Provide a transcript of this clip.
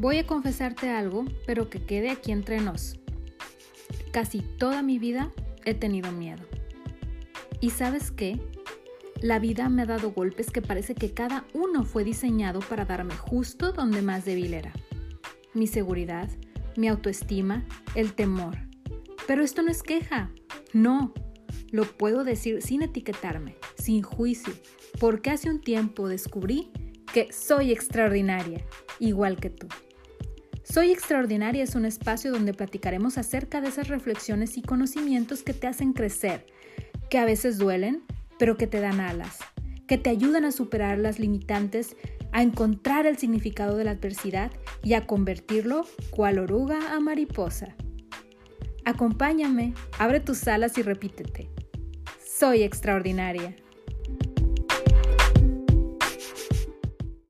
Voy a confesarte algo, pero que quede aquí entre nos. Casi toda mi vida he tenido miedo. ¿Y sabes qué? La vida me ha dado golpes que parece que cada uno fue diseñado para darme justo donde más débil era. Mi seguridad, mi autoestima, el temor. Pero esto no es queja. No. Lo puedo decir sin etiquetarme, sin juicio, porque hace un tiempo descubrí que soy extraordinaria, igual que tú. Soy extraordinaria es un espacio donde platicaremos acerca de esas reflexiones y conocimientos que te hacen crecer, que a veces duelen, pero que te dan alas, que te ayudan a superar las limitantes, a encontrar el significado de la adversidad y a convertirlo cual oruga a mariposa. Acompáñame, abre tus alas y repítete. Soy extraordinaria.